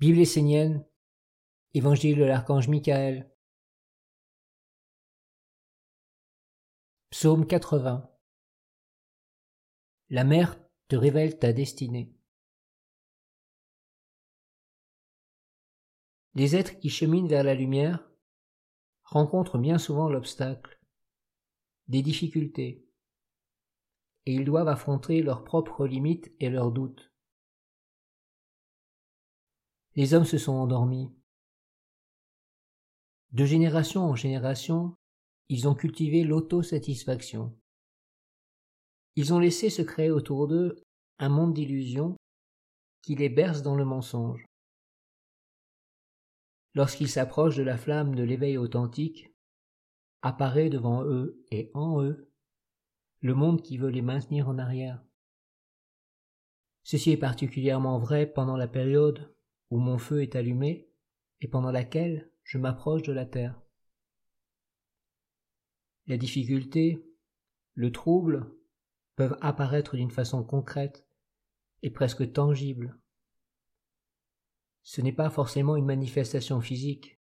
Bible essénienne, Évangile de l'archange Michael, Psaume 80 La mer te révèle ta destinée. Les êtres qui cheminent vers la lumière rencontrent bien souvent l'obstacle, des difficultés, et ils doivent affronter leurs propres limites et leurs doutes. Les hommes se sont endormis. De génération en génération, ils ont cultivé l'autosatisfaction. Ils ont laissé se créer autour d'eux un monde d'illusions qui les berce dans le mensonge. Lorsqu'ils s'approchent de la flamme de l'éveil authentique, apparaît devant eux et en eux le monde qui veut les maintenir en arrière. Ceci est particulièrement vrai pendant la période où mon feu est allumé et pendant laquelle je m'approche de la terre. La difficulté, le trouble peuvent apparaître d'une façon concrète et presque tangible. Ce n'est pas forcément une manifestation physique,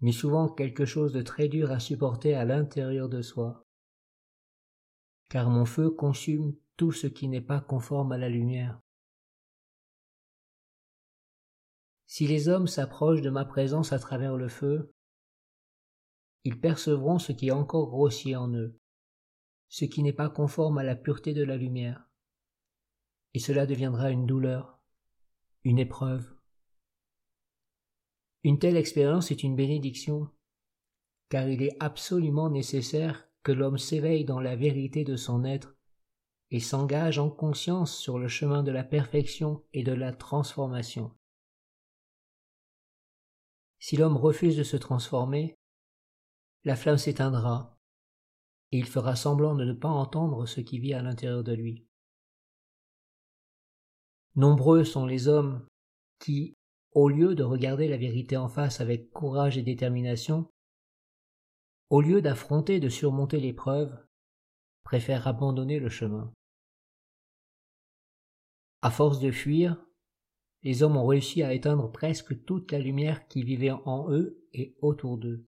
mais souvent quelque chose de très dur à supporter à l'intérieur de soi. Car mon feu consume tout ce qui n'est pas conforme à la lumière. Si les hommes s'approchent de ma présence à travers le feu, ils percevront ce qui est encore grossier en eux, ce qui n'est pas conforme à la pureté de la lumière, et cela deviendra une douleur, une épreuve. Une telle expérience est une bénédiction, car il est absolument nécessaire que l'homme s'éveille dans la vérité de son être et s'engage en conscience sur le chemin de la perfection et de la transformation. Si l'homme refuse de se transformer, la flamme s'éteindra, et il fera semblant de ne pas entendre ce qui vit à l'intérieur de lui. Nombreux sont les hommes qui, au lieu de regarder la vérité en face avec courage et détermination, au lieu d'affronter et de surmonter l'épreuve, préfèrent abandonner le chemin. À force de fuir, les hommes ont réussi à éteindre presque toute la lumière qui vivait en eux et autour d'eux.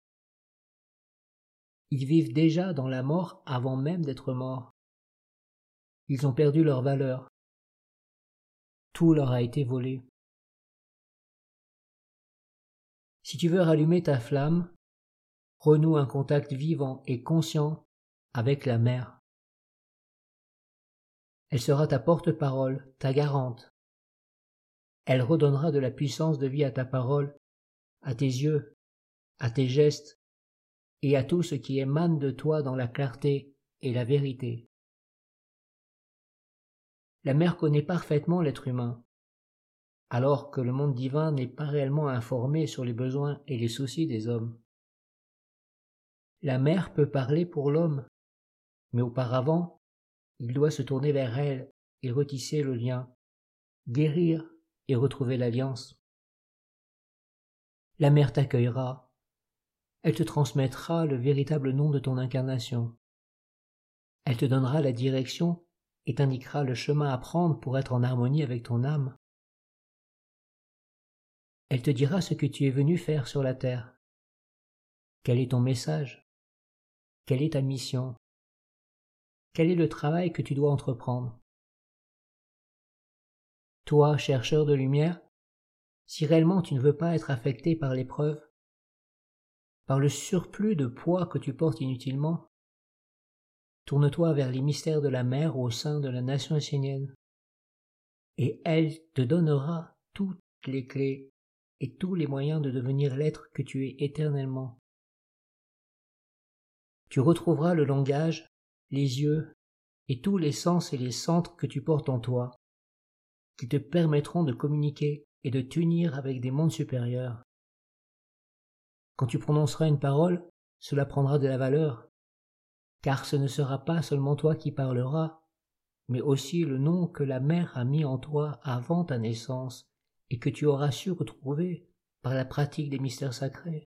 Ils vivent déjà dans la mort avant même d'être morts. Ils ont perdu leur valeur. Tout leur a été volé. Si tu veux rallumer ta flamme, renoue un contact vivant et conscient avec la mer. Elle sera ta porte-parole, ta garante. Elle redonnera de la puissance de vie à ta parole, à tes yeux, à tes gestes, et à tout ce qui émane de toi dans la clarté et la vérité. La mère connaît parfaitement l'être humain, alors que le monde divin n'est pas réellement informé sur les besoins et les soucis des hommes. La mère peut parler pour l'homme, mais auparavant, il doit se tourner vers elle et retisser le lien, guérir et retrouver l'alliance. La mère t'accueillera, elle te transmettra le véritable nom de ton incarnation. Elle te donnera la direction et t'indiquera le chemin à prendre pour être en harmonie avec ton âme. Elle te dira ce que tu es venu faire sur la terre. Quel est ton message? Quelle est ta mission? Quel est le travail que tu dois entreprendre? Toi, chercheur de lumière, si réellement tu ne veux pas être affecté par l'épreuve, par le surplus de poids que tu portes inutilement, tourne-toi vers les mystères de la mer au sein de la nation essénienne, et elle te donnera toutes les clés et tous les moyens de devenir l'être que tu es éternellement. Tu retrouveras le langage, les yeux et tous les sens et les centres que tu portes en toi, qui te permettront de communiquer et de t'unir avec des mondes supérieurs. Quand tu prononceras une parole, cela prendra de la valeur, car ce ne sera pas seulement toi qui parleras, mais aussi le nom que la mère a mis en toi avant ta naissance et que tu auras su retrouver par la pratique des mystères sacrés.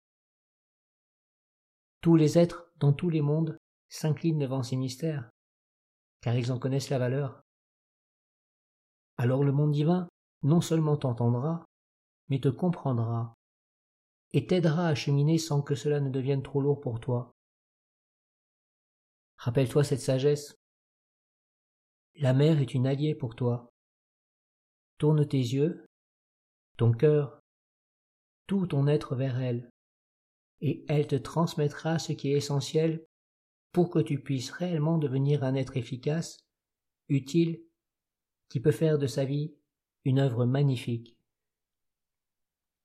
Tous les êtres dans tous les mondes s'inclinent devant ces mystères, car ils en connaissent la valeur. Alors le monde divin non seulement t'entendra, mais te comprendra et t'aidera à cheminer sans que cela ne devienne trop lourd pour toi. Rappelle-toi cette sagesse. La mer est une alliée pour toi. Tourne tes yeux, ton cœur, tout ton être vers elle, et elle te transmettra ce qui est essentiel pour que tu puisses réellement devenir un être efficace, utile, qui peut faire de sa vie une œuvre magnifique.